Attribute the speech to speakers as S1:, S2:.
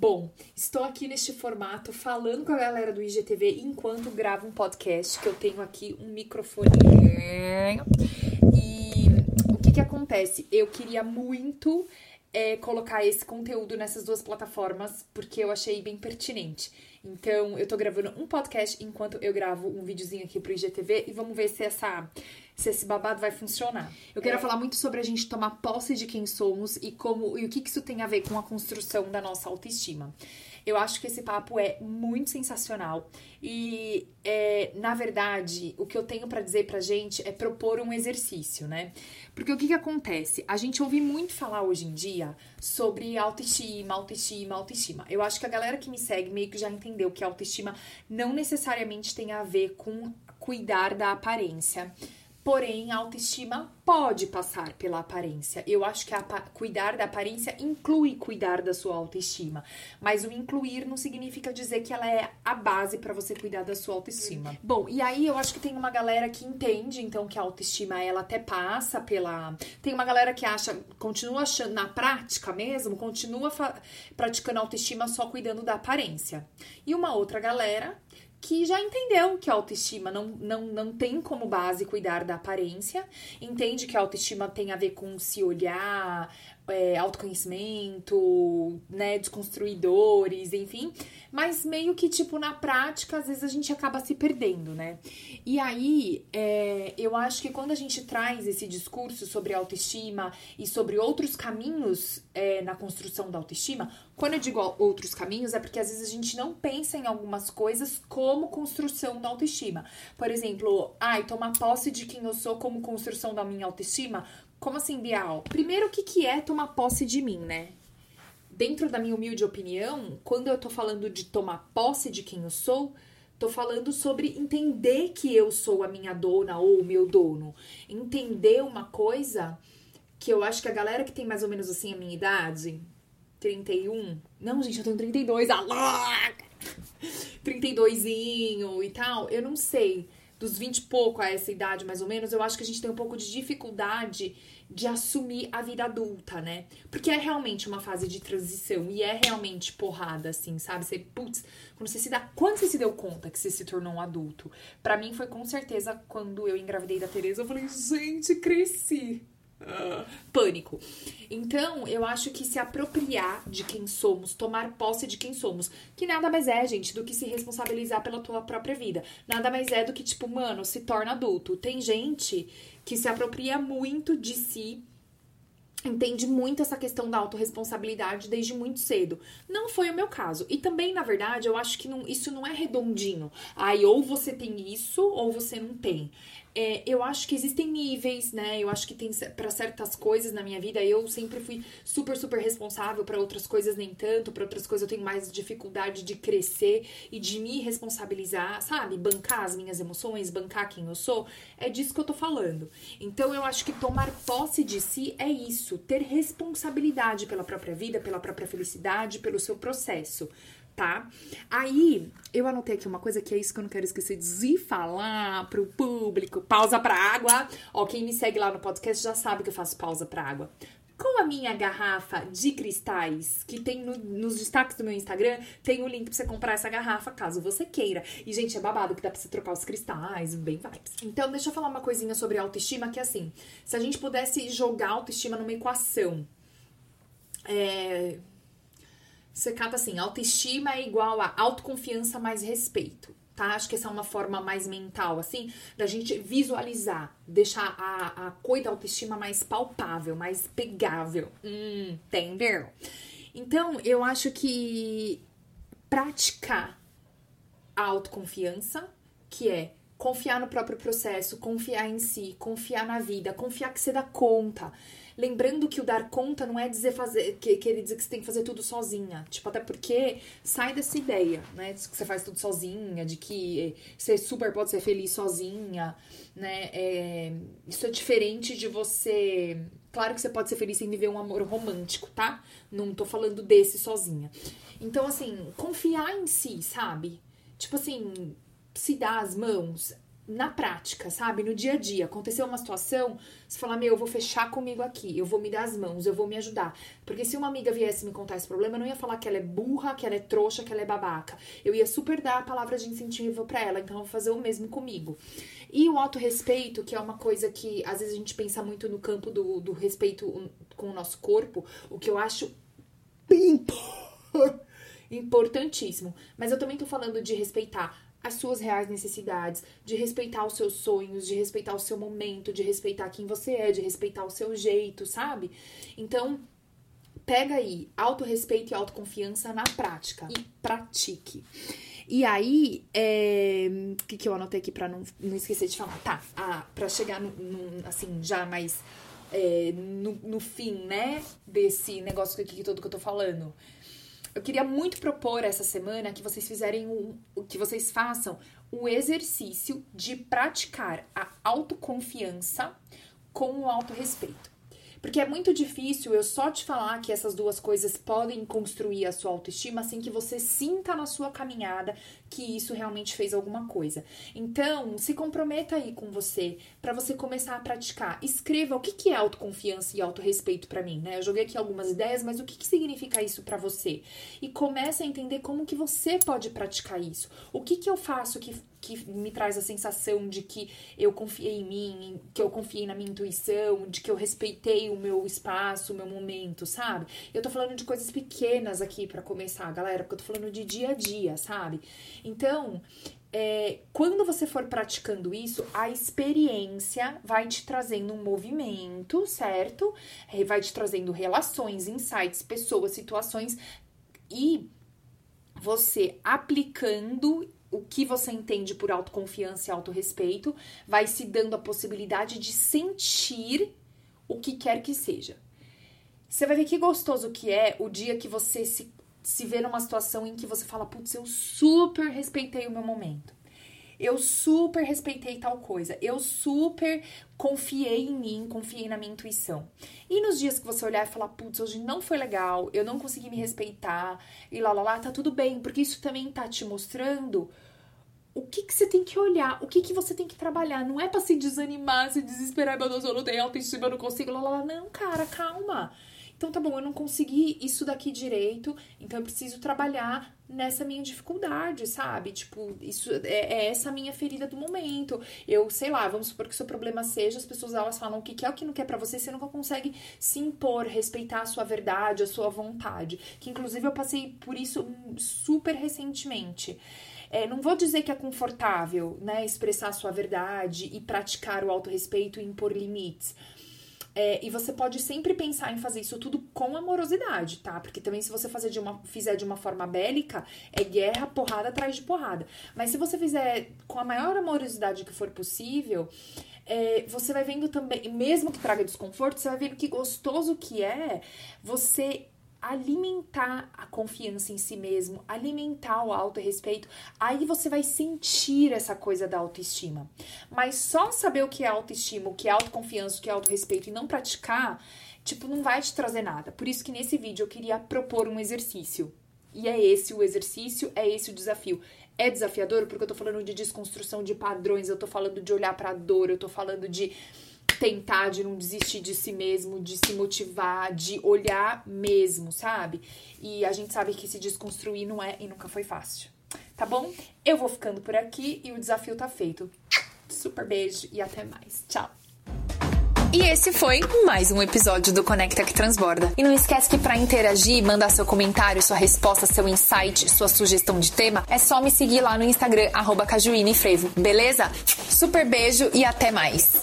S1: Bom, estou aqui neste formato falando com a galera do IGTV enquanto gravo um podcast, que eu tenho aqui um microfone. E o que que acontece? Eu queria muito é, colocar esse conteúdo nessas duas plataformas, porque eu achei bem pertinente. Então, eu tô gravando um podcast enquanto eu gravo um videozinho aqui pro IGTV e vamos ver se essa se esse babado vai funcionar. Eu quero é. falar muito sobre a gente tomar posse de quem somos e como e o que isso tem a ver com a construção da nossa autoestima. Eu acho que esse papo é muito sensacional e, é, na verdade, o que eu tenho para dizer pra gente é propor um exercício, né? Porque o que, que acontece? A gente ouve muito falar hoje em dia sobre autoestima, autoestima, autoestima. Eu acho que a galera que me segue meio que já entendeu que autoestima não necessariamente tem a ver com cuidar da aparência Porém, a autoestima pode passar pela aparência. Eu acho que cuidar da aparência inclui cuidar da sua autoestima. Mas o incluir não significa dizer que ela é a base para você cuidar da sua autoestima. Bom, e aí eu acho que tem uma galera que entende, então, que a autoestima ela até passa pela. Tem uma galera que acha, continua achando, na prática mesmo, continua praticando autoestima só cuidando da aparência. E uma outra galera que já entendeu que a autoestima não, não, não tem como base cuidar da aparência, entende que a autoestima tem a ver com se olhar, é, autoconhecimento, né, desconstruidores, enfim, mas meio que, tipo, na prática, às vezes a gente acaba se perdendo, né? E aí, é, eu acho que quando a gente traz esse discurso sobre autoestima e sobre outros caminhos é, na construção da autoestima, quando eu digo outros caminhos, é porque às vezes a gente não pensa em algumas coisas como construção da autoestima. Por exemplo, ai, tomar posse de quem eu sou como construção da minha autoestima, como assim, Bial? Primeiro, o que, que é tomar posse de mim, né? Dentro da minha humilde opinião, quando eu tô falando de tomar posse de quem eu sou, tô falando sobre entender que eu sou a minha dona ou o meu dono. Entender uma coisa que eu acho que a galera que tem mais ou menos assim a minha idade, 31. Não, gente, eu tenho 32, a louca! 32 e tal, eu não sei dos 20 e pouco a essa idade, mais ou menos, eu acho que a gente tem um pouco de dificuldade de assumir a vida adulta, né? Porque é realmente uma fase de transição e é realmente porrada, assim, sabe? Você, putz, quando você se dá. Quando você se deu conta que você se tornou um adulto? para mim foi com certeza quando eu engravidei da Tereza, eu falei, gente, cresci. Pânico. Então, eu acho que se apropriar de quem somos, tomar posse de quem somos, que nada mais é, gente, do que se responsabilizar pela tua própria vida. Nada mais é do que, tipo, mano, se torna adulto. Tem gente que se apropria muito de si entende muito essa questão da autorresponsabilidade desde muito cedo. Não foi o meu caso. E também, na verdade, eu acho que não, isso não é redondinho. Aí, ou você tem isso, ou você não tem. É, eu acho que existem níveis, né? Eu acho que tem para certas coisas na minha vida eu sempre fui super, super responsável, para outras coisas nem tanto, para outras coisas eu tenho mais dificuldade de crescer e de me responsabilizar, sabe? Bancar as minhas emoções, bancar quem eu sou. É disso que eu tô falando. Então eu acho que tomar posse de si é isso, ter responsabilidade pela própria vida, pela própria felicidade, pelo seu processo tá? Aí, eu anotei aqui uma coisa que é isso que eu não quero esquecer de falar pro público. Pausa pra água. Ó, quem me segue lá no podcast já sabe que eu faço pausa pra água. Com a minha garrafa de cristais, que tem no, nos destaques do meu Instagram, tem o um link pra você comprar essa garrafa, caso você queira. E, gente, é babado que dá pra você trocar os cristais, bem vibes. Então, deixa eu falar uma coisinha sobre autoestima, que é assim, se a gente pudesse jogar autoestima numa equação, é, você cata assim, autoestima é igual a autoconfiança mais respeito, tá? Acho que essa é uma forma mais mental, assim, da gente visualizar, deixar a, a coisa da autoestima mais palpável, mais pegável. Hum, entendeu? Então, eu acho que praticar a autoconfiança, que é confiar no próprio processo, confiar em si, confiar na vida, confiar que você dá conta. Lembrando que o dar conta não é dizer fazer, que, querer dizer que você tem que fazer tudo sozinha. Tipo, até porque sai dessa ideia, né? De que você faz tudo sozinha, de que você super pode ser feliz sozinha, né? É, isso é diferente de você. Claro que você pode ser feliz sem viver um amor romântico, tá? Não tô falando desse sozinha. Então, assim, confiar em si, sabe? Tipo assim, se dar as mãos na prática, sabe? No dia a dia. Aconteceu uma situação, você fala, meu, eu vou fechar comigo aqui, eu vou me dar as mãos, eu vou me ajudar. Porque se uma amiga viesse me contar esse problema, eu não ia falar que ela é burra, que ela é trouxa, que ela é babaca. Eu ia super dar a palavra de incentivo para ela, então eu vou fazer o mesmo comigo. E o autorrespeito, que é uma coisa que às vezes a gente pensa muito no campo do, do respeito com o nosso corpo, o que eu acho importantíssimo. Mas eu também tô falando de respeitar as suas reais necessidades, de respeitar os seus sonhos, de respeitar o seu momento, de respeitar quem você é, de respeitar o seu jeito, sabe? Então, pega aí autorrespeito e autoconfiança na prática e pratique. E aí, é... o que, que eu anotei aqui pra não, não esquecer de falar? Tá, ah, pra chegar no assim, já mais é, no, no fim, né, desse negócio aqui todo que eu tô falando eu queria muito propor essa semana que vocês fizerem um, que vocês façam o exercício de praticar a autoconfiança com o autorrespeito. Porque é muito difícil eu só te falar que essas duas coisas podem construir a sua autoestima assim que você sinta na sua caminhada que isso realmente fez alguma coisa. Então, se comprometa aí com você para você começar a praticar. Escreva o que, que é autoconfiança e autorrespeito para mim, né? Eu joguei aqui algumas ideias, mas o que, que significa isso para você? E comece a entender como que você pode praticar isso. O que, que eu faço que, que me traz a sensação de que eu confiei em mim, que eu confiei na minha intuição, de que eu respeitei o meu espaço, o meu momento, sabe? Eu tô falando de coisas pequenas aqui para começar, galera, porque eu tô falando de dia a dia, sabe? Então, é, quando você for praticando isso, a experiência vai te trazendo um movimento, certo? É, vai te trazendo relações, insights, pessoas, situações e você aplicando o que você entende por autoconfiança e autorrespeito, vai se dando a possibilidade de sentir o que quer que seja. Você vai ver que gostoso que é o dia que você se se vê numa situação em que você fala, putz, eu super respeitei o meu momento. Eu super respeitei tal coisa. Eu super confiei em mim, confiei na minha intuição. E nos dias que você olhar e falar, putz, hoje não foi legal, eu não consegui me respeitar, e lá lá lá, tá tudo bem, porque isso também tá te mostrando o que, que você tem que olhar, o que, que você tem que trabalhar. Não é pra se desanimar, se desesperar, meu Deus, eu não tenho autoestima, eu não consigo, lá lá lá. Não, cara, calma. Então tá bom, eu não consegui isso daqui direito, então eu preciso trabalhar nessa minha dificuldade, sabe? Tipo, isso é, é essa minha ferida do momento. Eu, sei lá, vamos supor que o seu problema seja, as pessoas elas falam o que quer o que não quer para você, você nunca consegue se impor, respeitar a sua verdade, a sua vontade. Que inclusive eu passei por isso super recentemente. É, não vou dizer que é confortável, né, expressar a sua verdade e praticar o autorrespeito e impor limites é, e você pode sempre pensar em fazer isso tudo com amorosidade, tá? Porque também se você fazer de uma, fizer de uma forma bélica, é guerra, porrada atrás de porrada. Mas se você fizer com a maior amorosidade que for possível, é, você vai vendo também, mesmo que traga desconforto, você vai vendo que gostoso que é você alimentar a confiança em si mesmo, alimentar o auto-respeito, aí você vai sentir essa coisa da autoestima. Mas só saber o que é autoestima, o que é autoconfiança, o que é auto-respeito e não praticar, tipo, não vai te trazer nada. Por isso que nesse vídeo eu queria propor um exercício. E é esse o exercício, é esse o desafio. É desafiador porque eu tô falando de desconstrução de padrões, eu tô falando de olhar pra dor, eu tô falando de tentar, de não desistir de si mesmo, de se motivar, de olhar mesmo, sabe? E a gente sabe que se desconstruir não é e nunca foi fácil. Tá bom? Eu vou ficando por aqui e o desafio tá feito. Super beijo e até mais. Tchau.
S2: E esse foi mais um episódio do Conecta que Transborda. E não esquece que para interagir, mandar seu comentário, sua resposta, seu insight, sua sugestão de tema, é só me seguir lá no Instagram, arroba Frevo, beleza? Super beijo e até mais!